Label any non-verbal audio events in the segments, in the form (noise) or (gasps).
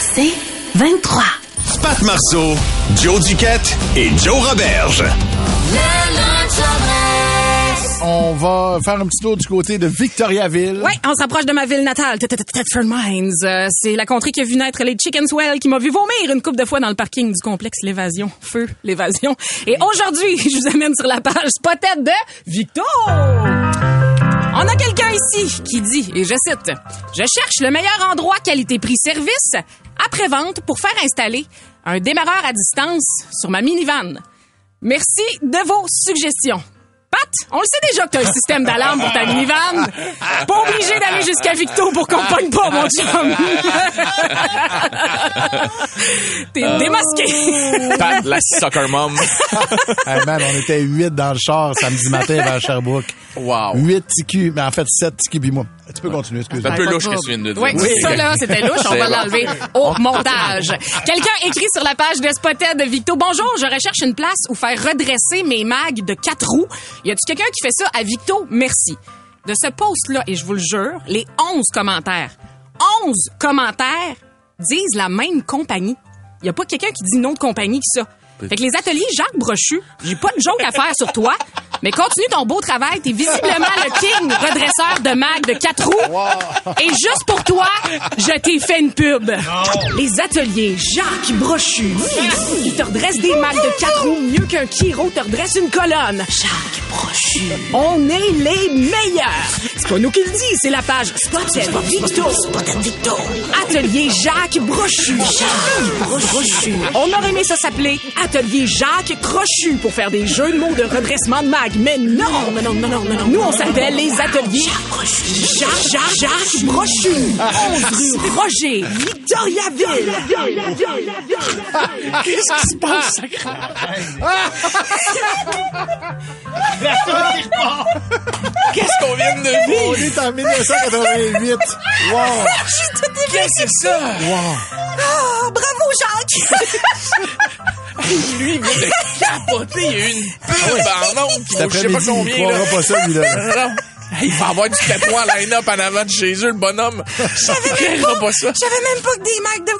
C'est 23. Pat Marceau, Joe Duquette et Joe Roberge. On va faire un petit tour du côté de Victoriaville. Oui, on s'approche de ma ville natale, Thetford Mines. Euh, C'est la contrée qui a vu naître les Chickenswell qui m'a vu vomir une coupe de fois dans le parking du complexe L'évasion. Feu, l'évasion. Et aujourd'hui, (laughs) je vous amène sur la page Spotted de Victo. On a quelqu'un ici qui dit, et je cite, Je cherche le meilleur endroit qualité-prix-service après-vente pour faire installer un démarreur à distance sur ma minivan. Merci de vos suggestions. Pat, on le sait déjà que t'as un système d'alarme pour ta minivan. Pas obligé d'aller jusqu'à Victo pour qu'on pogne pas, mon chum. (laughs) T'es démasqué. Pat, la soccer mom. (laughs) Hey, man, on était huit dans le char samedi matin vers Sherbrooke. Wow. Huit TQ, mais en fait sept TQ puis moi. Tu peux continuer, C'est un excuse-moi. peu louche que tu viens de dire. Oui, ça là, c'était louche. On va l'enlever au montage. Quelqu'un écrit sur la page de Spotted de Victo. Bonjour, je recherche une place où faire redresser mes mags de quatre roues. Y a-tu quelqu'un qui fait ça à Victo? Merci. De ce post-là, et je vous le jure, les 11 commentaires, 11 commentaires disent la même compagnie. Y a pas quelqu'un qui dit une autre compagnie que ça. Fait que les ateliers Jacques Brochu, j'ai pas de joke à faire sur toi, mais continue ton beau travail. T'es visiblement le king redresseur de mag de quatre roues. Et juste pour toi, je t'ai fait une pub. Les ateliers Jacques Brochu. Ils te redressent des mags de quatre roues mieux qu'un Kiro te redresse une colonne. Jacques Brochu. On est les meilleurs. C'est pas nous qui le dit, c'est la page Spotted Victo. Spotted Victo. Atelier Jacques Brochu. Jacques Brochu. On aurait aimé ça s'appeler Atelier Jacques Crochu pour faire des jeux de mots de redressement de mag. Mais non, non, non, non, non, non. Nous, on s'appelle les ateliers Jacques, Jacques, Jacques Brochu. 11 rue Roger, Victoriaville. (laughs) Qu'est-ce qui se passe? (laughs) Qu'est-ce qu'on vient de On vivre? est en 1988. Wow! (laughs) Qu'est-ce que c'est ça? Ah, bravo, Jacques. Lui, il vient de capoter. Il y a eu une pub en ondes je sais pas après-midi, il combien. là. croira pas ça, lui, là. (laughs) Non. Il va avoir du tatouage line-up en avant de chez eux, le bonhomme. Il croira pas ça. Je savais même pas que des mecs de,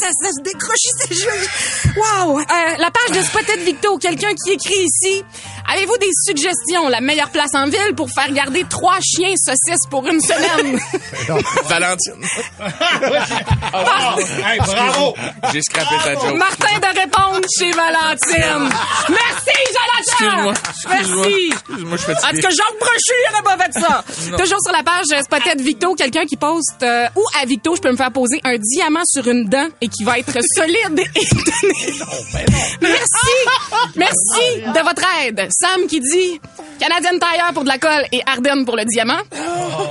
ça, ça se décrochait (laughs) ces jeux. Wow! Euh, la page de Spotted Victo, quelqu'un qui écrit ici. Avez-vous des suggestions? La meilleure place en ville pour faire garder trois chiens saucisses pour une semaine? (laughs) Valentine. (laughs) Hey, bravo! J'ai scrappé ta joke. Martin de répondre chez Valentine. Merci, Jonathan! Excuse-moi. Excuse-moi. Merci! Excuse-moi, je suis En tout fatigué. cas, Jacques Brochu, il aurait pas fait ça. Toujours sur la page euh, Spotted Victo, quelqu'un qui poste euh, où à Victo je peux me faire poser un diamant sur une dent et qui va être solide et donné. Merci. Merci de votre aide. Sam qui dit Canadian Tire pour de la colle et Ardennes pour le diamant.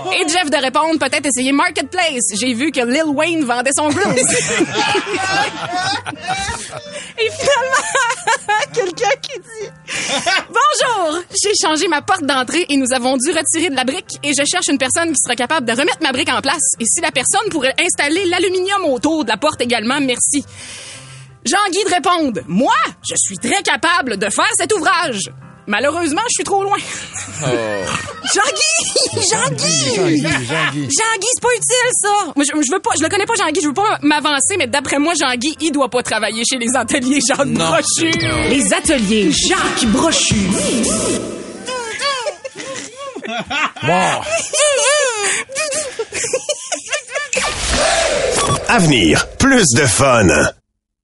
(laughs) Et Jeff de répondre peut-être essayer Marketplace. J'ai vu que Lil Wayne vendait son grill. (laughs) Et finalement, (laughs) quelqu'un qui dit Bonjour, j'ai changé ma porte d'entrée et nous avons dû retirer de la brique et je cherche une personne qui sera capable de remettre ma brique en place. Et si la personne pourrait installer l'aluminium autour de la porte également, merci. Jean-Guy de répondre Moi, je suis très capable de faire cet ouvrage. Malheureusement, je suis trop loin. Jean-Guy! Jean-Guy! Jean-Guy, Jean-Guy. Jean-Guy, c'est pas utile, ça! Moi, je, je veux pas, je le connais pas, Jean-Guy, je veux pas m'avancer, mais d'après moi, Jean-Guy, il doit pas travailler chez les ateliers Jacques Non. Brochu. Les ateliers Jacques Brochu. Wow! Avenir, plus de fun.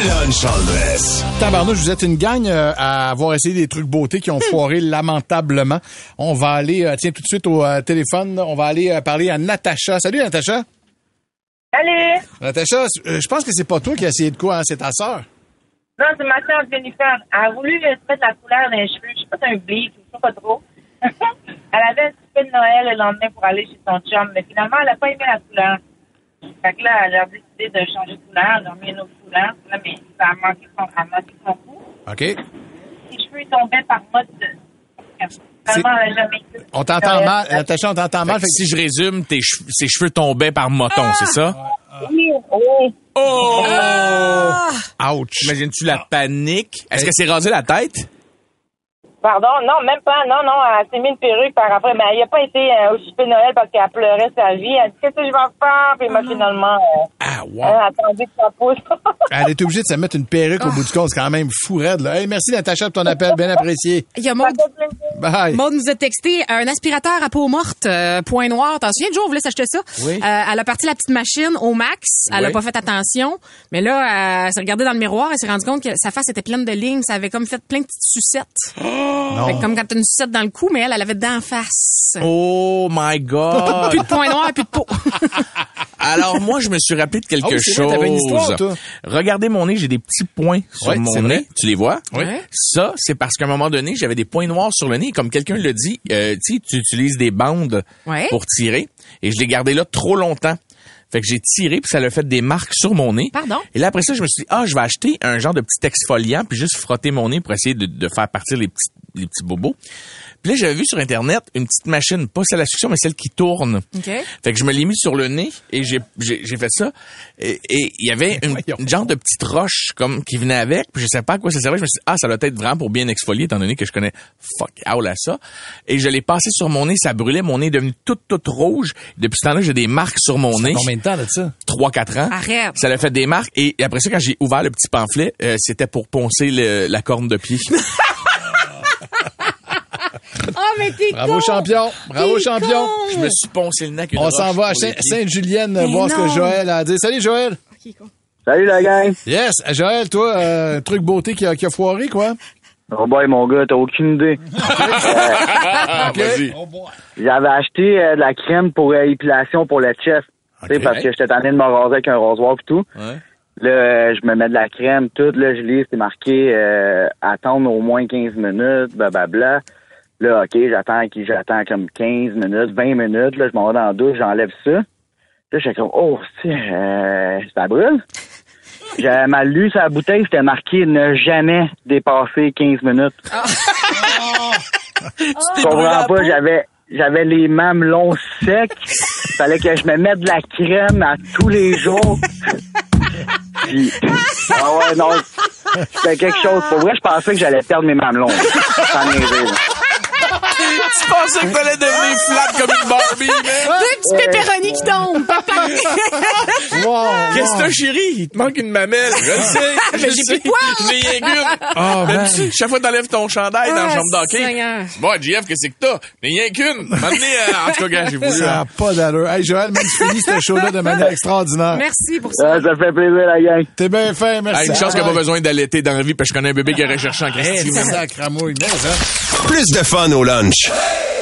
Le lunch. Tabarnouche, vous êtes une gang euh, à avoir essayé des trucs beauté qui ont foiré lamentablement. On va aller, euh, tiens, tout de suite au euh, téléphone, on va aller euh, parler à Natacha. Salut Natacha. Salut! Natacha, euh, je pense que c'est pas toi qui as essayé de quoi, hein, c'est ta sœur. Non, c'est ma soeur Jennifer. Elle a voulu se mettre la couleur dans les cheveux. Je sais pas si c'est un ou je sais pas trop. (laughs) elle avait un petit peu de Noël le lendemain pour aller chez son chum, mais finalement, elle a pas aimé la couleur. Fait que là, elle a décidé de changer de couleur, elle a remis une autre couleur. Là, mais ça a manqué son, a manqué son coup. OK. Ses cheveux tombaient par mode de... Finalement, elle a jamais été. On t'entend mal. Natacha, on t'entend mal. Fait que Si je résume, tes che- ses cheveux tombaient par moton, c'est ça? Oui, oui. Oh! Ouch. Imagines-tu la panique? Est-ce qu'elle s'est rasé la tête? Pardon, non, même pas. Non, non, elle s'est mis une perruque par après. Mais elle n'a pas été euh, au souper de Noël parce qu'elle pleurait sa vie. Elle dit Qu'est-ce que je vais faire? Puis moi, finalement, euh, Ah, wow. elle a attendu que ça pousse. (laughs) Elle est obligée de se mettre une perruque au bout du compte. C'est quand même fou raide, là. Hey, merci Natacha pour ton appel. Bien apprécié. Il y a Maud, Bye. Maud nous a texté un aspirateur à peau morte, euh, point noir. T'en souviens, Joe, on voulait s'acheter ça? Oui. Euh, elle a parti la petite machine au max. Elle a Oui. pas fait attention. Mais là, elle s'est regardée dans le miroir. Elle s'est rendue compte que sa face était pleine de lignes. Ça avait comme fait plein de petites sucettes. (gasps) Fait que comme quand t'as une sucette dans le cou, mais elle, elle avait dedans en face. Oh my God! Plus de point noir, plus de peau. (laughs) Alors moi, je me suis rappelé de quelque Oh, c'est chose. vrai, une histoire, toi. Regardez mon nez, j'ai des petits points sur Ouais, mon nez. vrai. Tu les vois? Oui. Ça, c'est parce qu'à un moment donné, j'avais des points noirs sur le nez. Comme quelqu'un le dit, euh, tu sais, tu utilises des bandes Ouais. pour tirer. Et je l'ai gardé là trop longtemps. Fait que j'ai tiré, puis ça a fait des marques sur mon nez. Pardon? Et là, après ça, je me suis dit, ah, je vais acheter un genre de petit exfoliant, puis juste frotter mon nez pour essayer de, de faire partir les petits, les petits bobos. Puis là, j'avais vu sur Internet une petite machine, pas celle à succion, mais celle qui tourne. OK. Fait que je me l'ai mis sur le nez et j'ai j'ai j'ai fait ça. Et et il y avait une, une genre de petite roche comme qui venait avec. Puis je sais pas à quoi ça servait. Je me suis dit ah ça doit être vraiment pour bien exfolier étant donné que je connais fuck out à ça. Et je l'ai passé sur mon nez ça brûlait. Mon nez est devenu tout tout rouge. Depuis ce temps-là j'ai des marques sur mon nez. Combien de temps de ça? 3 4 ans. Arrête. ça l'a fait des marques. Et après ça quand j'ai ouvert le petit pamphlet euh, c'était pour poncer le- la corne de pied (laughs) Oh, mais t'es (laughs) Bravo con. champion. Bravo T'es champion. con. je me suis poncé le nez On s'en va à. Sainte-Julienne voir ce que. Joël a à dire. Salut Joël. Salut la gang. Yes. Joël, toi, euh, un truc beauté qui a, qui a foiré, quoi? Oh boy, mon gars, t'as aucune idée. (laughs) Ah, vas-y. J'avais acheté euh, de la crème pour euh, épilation pour le chest. Tu sais, Ok. parce que j'étais tanné de me raser avec un rasoir et tout. Ouais. Là, euh, je me mets de la crème, tout. Là, je lis, c'est marqué euh, attendre au moins 15 minutes, blablabla. Là, OK, j'attends j'attends comme 15 minutes, 20 minutes. Là, je m'en vais dans la douche, j'enlève ça. Là, je suis comme, oh, euh, ça brûle. (laughs) J'avais mal lu sa bouteille, c'était marqué ne jamais dépasser 15 minutes. Je comprends pas, j'avais j'avais les mamelons secs. Fallait que je me mette de la crème à tous les jours. Puis, ah ouais, non, c'était quelque chose. Pour vrai, je pensais que j'allais perdre mes mamelons. Tu pensais que t'allais devenir flat comme une Barbie man? (laughs) Deux petits pépéronis qui tombent. (laughs) Wow. Qu'est-ce que t'as, chérie? Il te manque une mamelle. Je le sais. Mais je j'ai sais. plus de poils. J'ai rien qu'une. Oh. D'habitude, chaque fois que t'enlèves ton chandail dans la Ah, chambre d'hockey. Bon, JF, qu'est-ce que t'as? J'ai rien qu'une. Maintenant, euh, en tout cas, gars, j'ai voulu. Ça euh, n'a pas d'allure. Hey, Joël, même tu finis ce show-là de manière (laughs) extraordinaire. Merci pour ça. Ah, ça fait plaisir, la gang. T'es bien fait, ah, merci. une chance qu'il n'y a pas besoin d'allaiter dans la vie, parce que je connais un bébé qui aurait cherché en Hey, c'est sacramouille, mais, hein. Plus de fun au lunch.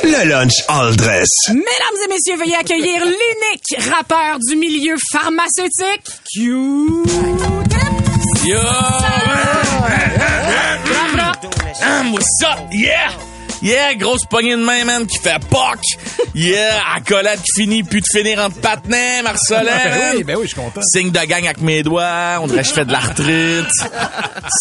Le lunch all dress. Mesdames et messieurs, veuillez accueillir l'unique rappeur du milieu pharmaceutique, Q. Yo! Ah, what's up? Yeah! Yeah, grosse poignée de main, man, qui fait POC. Yeah, accolade qui finit, plus de finir entre patinets, Marcelin. Ben oui, ben oui, je suis content. Signe de gang avec mes doigts, on dirait que je fais de l'arthrite.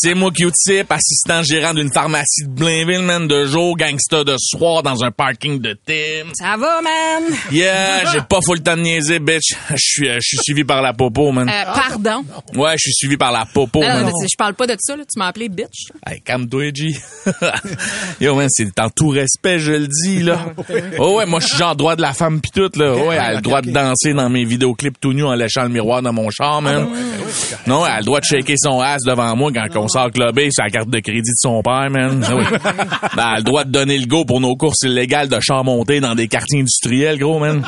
C'est moi qui type assistant gérant d'une pharmacie de Blainville, man, de jour, gangsta de soir dans un parking de Tim. Ça va, man? Yeah, j'ai pas full le temps de niaiser, bitch. Je suis, euh, je suis suivi par la popo, man. Euh, pardon. Ouais, je suis suivi par la popo, man. je parle pas de ça, là. Tu m'as appelé bitch. Hey, calme-toi, G. (laughs) Yo, man, c'est en tout respect, je le dis, là. Oh ouais, moi, je suis genre droit de la femme pis tout, là. Oh ouais, elle a le droit de danser dans mes vidéoclips tout nu en léchant le miroir dans mon char, man. Non, elle a le droit de shaker son ass devant moi quand on sort clubber sur la carte de crédit de son père, man. Ah oui. Ben, elle a le droit de donner le go pour nos courses illégales de char monté dans des quartiers industriels, gros, man.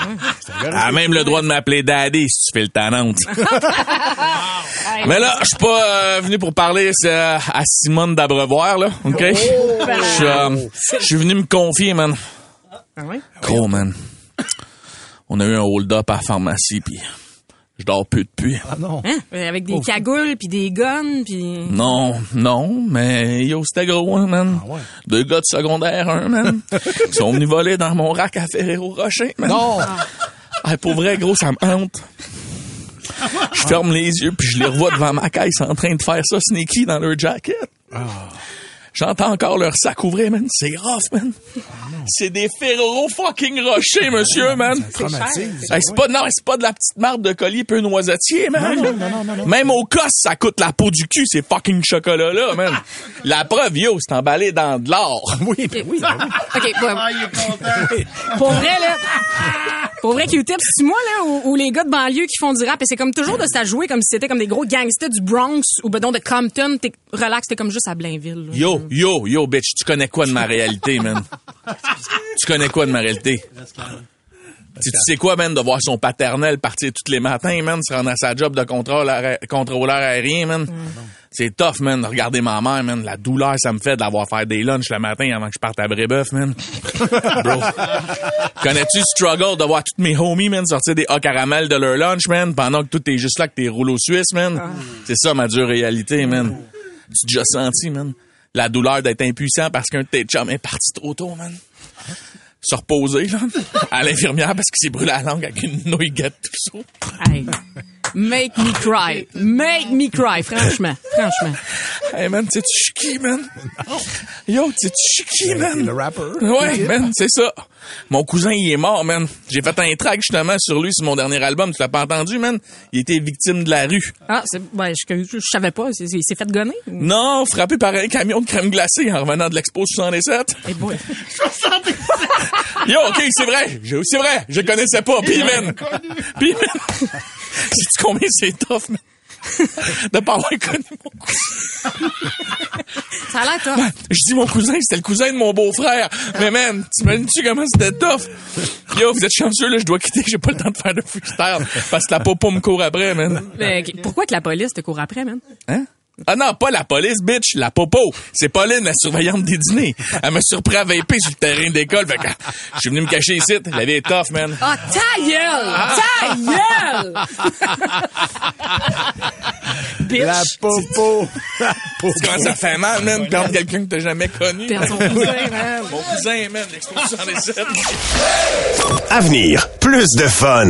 Elle a même le droit de m'appeler daddy si tu fais le talent. (laughs) Mais là, je suis pas euh, venu pour parler euh, à Simone d'Abrevoir, là, OK? Je suis, euh, je suis venu me confier, man. Ah oui? Gros, man. On a eu un hold-up à la pharmacie, puis je dors plus depuis. Ah non. Hein? Avec des cagoules, puis des guns, puis... Non, non, mais yo, c'était gros, hein, man. Deux gars de secondaire, un, man. Ils sont venus voler dans mon rack à Ferrero Rocher, man. Non. Ah, pour vrai, gros, ça me hante. Je ferme les yeux, puis je les revois devant ma caisse en train de faire ça sneaky dans leur jacket. J'entends encore leur sac ouvrir, man. C'est rough, man. C'est des Ferrero fucking rochers, monsieur, man. Traumatise. Hey, c'est pas, non, c'est pas de la petite marde de collier peu noisetier, man. Non, non, non, non, non. Même au cos, ça coûte la peau du cul, ces fucking chocolats-là, man. (laughs) La preuve, yo, c'est emballé dans de l'or. Oui, ben oui, ben oui. (laughs) OK, ouais. (laughs) Pour vrai, là... Pour vrai, Q-Tip, c'est moi, là, ou, ou les gars de banlieue qui font du rap, et c'est comme toujours de ça jouer comme si c'était comme des gros gangsters du Bronx ou ben donc de Compton. T'es relax, t'es comme juste à Blainville. là. Yo, yo, yo, bitch, tu connais quoi de ma réalité, man? tu connais quoi de ma réalité? Tu, tu sais quoi, man, de voir son paternel partir tous les matins, man, se rendre à sa job de contrôle contrôleur aérien, man? C'est tough, man, de regarder ma mère, man. La douleur, ça me fait d'avoir faire des lunchs le matin avant que je parte à Brébeuf, man. (laughs) Bro. Connais-tu le struggle de voir tous mes homies, man, sortir des hauts caramels de leur lunch, man, pendant que tout est juste là que t'es rouleau suisse, man? C'est ça, ma dure réalité, man. Tu déjà senti, man? La douleur d'être impuissant parce qu'un de tes est parti trop tôt, man. Se reposer, là, (laughs) à l'infirmière parce qu'il s'est brûlé la langue avec une nouille gâte tout ça. Hey. Make me cry. Make me cry, franchement. Franchement. Hey, man, tu sais, tu qui, man? Yo, tu sais, tu qui, man? Le rapper. Ouais, man, c'est ça. Mon cousin, il est mort, man. J'ai fait un track, justement, sur lui, sur mon dernier album. Tu l'as pas entendu, man? Il était victime de la rue. Ah, c'est, ben, je, je, je savais pas. Il s'est fait gonner? ou- Non, frappé par un camion de crème glacée en revenant de l'Expo 67. Eh boy. (laughs) Yo, OK, c'est vrai. C'est vrai. Je connaissais pas. Puis, man. Puis, man. Sais-tu combien c'est tough, man? De pas avoir connu mon cousin. Ça a l'air tough. Je dis mon cousin, c'était le cousin de mon beau-frère. Mais man, t'imagines-tu comment c'était tough? Yo, vous êtes chanceux, là, je dois quitter, j'ai pas le temps de faire de freestyle. Parce que la popo me court après, man. Mais, pourquoi que la police te court après, man? Hein? Ah non, pas la police, bitch, la popo. C'est Pauline, la surveillante des dîners. Elle m'a surpris à vaper sur le terrain d'école. Fait que je suis venu me cacher ici. La vie est tough, man. Ah, ta gueule! Ta gueule! (laughs) Bitch! La popo. La popo. Tu comment ça fait mal, man, perdre quelqu'un que t'as jamais connu. Perdre son cousin, man. Mon cousin, man, l'expo 67. Avenir, plus de fun.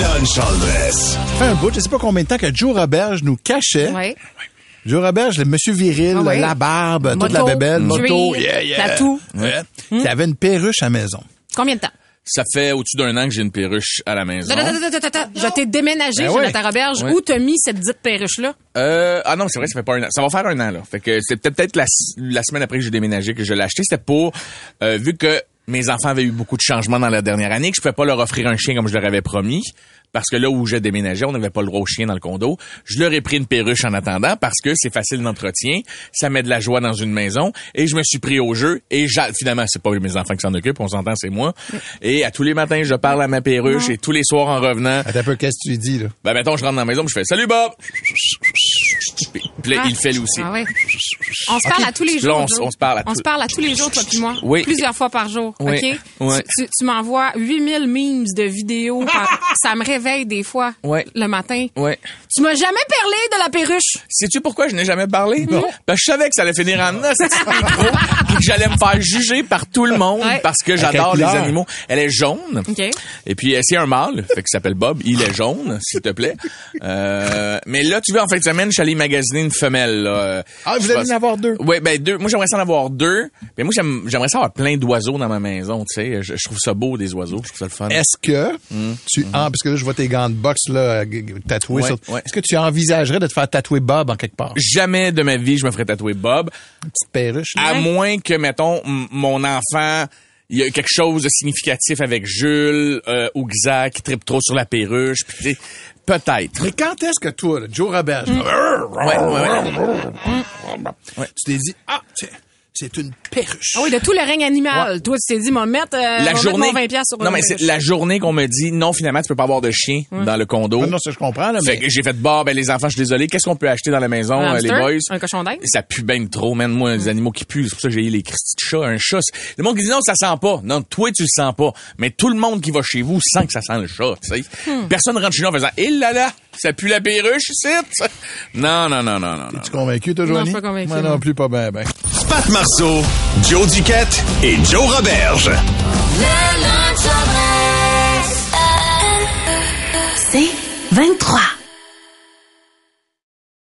Lunch fait un bout, je sais pas combien de temps que Joe Roberge nous cachait. Ouais. Joe Roberge, le monsieur viril, Ah ouais. la barbe, toute la bébelle, moto, cuir, yeah, yeah. tatou. Ouais. Qui avait une perruche à la maison. Combien de temps? Ça fait au-dessus d'un an que j'ai une perruche à la maison. Attends, attends, attends, attends, attends. Je t'ai déménagé, Ben Jonathan. Roberge. Ouais. Où t'as mis cette dite perruche-là? Euh, ah non, c'est vrai, ça fait pas un an. Ça va faire un an, là. Fait que c'est peut-être peut-être la, la semaine après que j'ai déménagé que je l'ai acheté. C'était pour, euh, vu que mes enfants avaient eu beaucoup de changements dans la dernière année, que je pouvais pas leur offrir un chien comme je leur avais promis. Parce que là où j'ai déménagé, on n'avait pas le droit au chien dans le condo. Je leur ai pris une perruche en attendant parce que c'est facile d'entretien, ça met de la joie dans une maison. Et je me suis pris au jeu. Et finalement, c'est pas mes enfants qui s'en occupent, on s'entend, c'est moi. Et à tous les matins, je parle à ma perruche et tous les soirs en revenant. Attends un peu, qu'est-ce que tu lui dis, là? Ben, mettons, je rentre dans la maison, je fais Salut Bob! Puis là, Ah. il le fait lui aussi. Ah. On se parle à tous les Là, jours. on, se parle à On tous- se parle à tous les jours, toi puis moi. Oui. Plusieurs fois par jour. Oui. OK? Tu, tu- tu m'envoies 8000 memes de vidéos. par- (laughs) ça me réveille des fois le matin. Ouais. Tu m'as jamais parlé de la perruche. Sais-tu pourquoi je n'ai jamais parlé? Parce que je savais que ça allait finir en os, (laughs) puis que j'allais me faire juger par tout le monde Ouais. parce que j'adore les animaux. Elle est jaune. OK. Et puis, euh, c'est un mâle, fait qu'il s'appelle Bob. Il est jaune, s'il te plaît. Euh, mais là, tu vois, en fin de semaine, je suis allé magasiner une femelle. Là. Euh, Ah, vous allez en avoir deux? Oui, ben deux. Moi, j'aimerais ça en avoir deux. Mais moi, j'aime- j'aimerais ça avoir plein d'oiseaux dans ma maison, tu sais. Je, je trouve ça beau, des oiseaux. Je trouve ça le fun. Est-ce que tu, ah, parce que là, je vois tes gants de boxe, là, g- tatoués Ouais, sur, ouais. est-ce que tu envisagerais de te faire tatouer Bob en quelque part? Jamais de ma vie, je me ferais tatouer Bob. Une petite perruche, là. À moins que, mettons, mon enfant, il y a quelque chose de significatif avec Jules ou Ouxa qui tripe trop sur la perruche. sais, Peut-être. Mais quand est-ce que toi, là, Joe Robert, Mm. Ouais, ouais, ouais. tu t'es dit, ah, tiens, c'est une perruche. Ah oui, de tout le règne animal. Toi, tu t'es dit, m'en mettre, euh, La mettre journée. mon 20 piastres sur non, une mais c'est la journée qu'on me dit, non, finalement, tu peux pas avoir de chien dans le condo. Ah non, ça, je comprends, là, mais j'ai fait, bah, ben, les enfants, je suis désolé. Qu'est-ce qu'on peut acheter dans la maison, Un euh, les boys? Un cochon d'Inde? Ça pue bien trop, man. Moi, les animaux qui puent, c'est pour ça que j'ai eu les cristis de chat, un chat. c'est- Le monde qui dit non, ça sent pas. Non, toi, tu le sens pas. Mais tout le monde qui va chez vous sent que ça sent le chat, tu sais. Hmm. Personne rentre chez nous en faisant, eh là là, ça pue la perruche, ici. Non, non, non, non, non, non. tu es convaincu, toi, Non, Johnny? je suis pas convaincu, Moi non non. plus, pas bien, ben. Pat Marceau, Joe Duquette et Joe Roberge. C'est 23.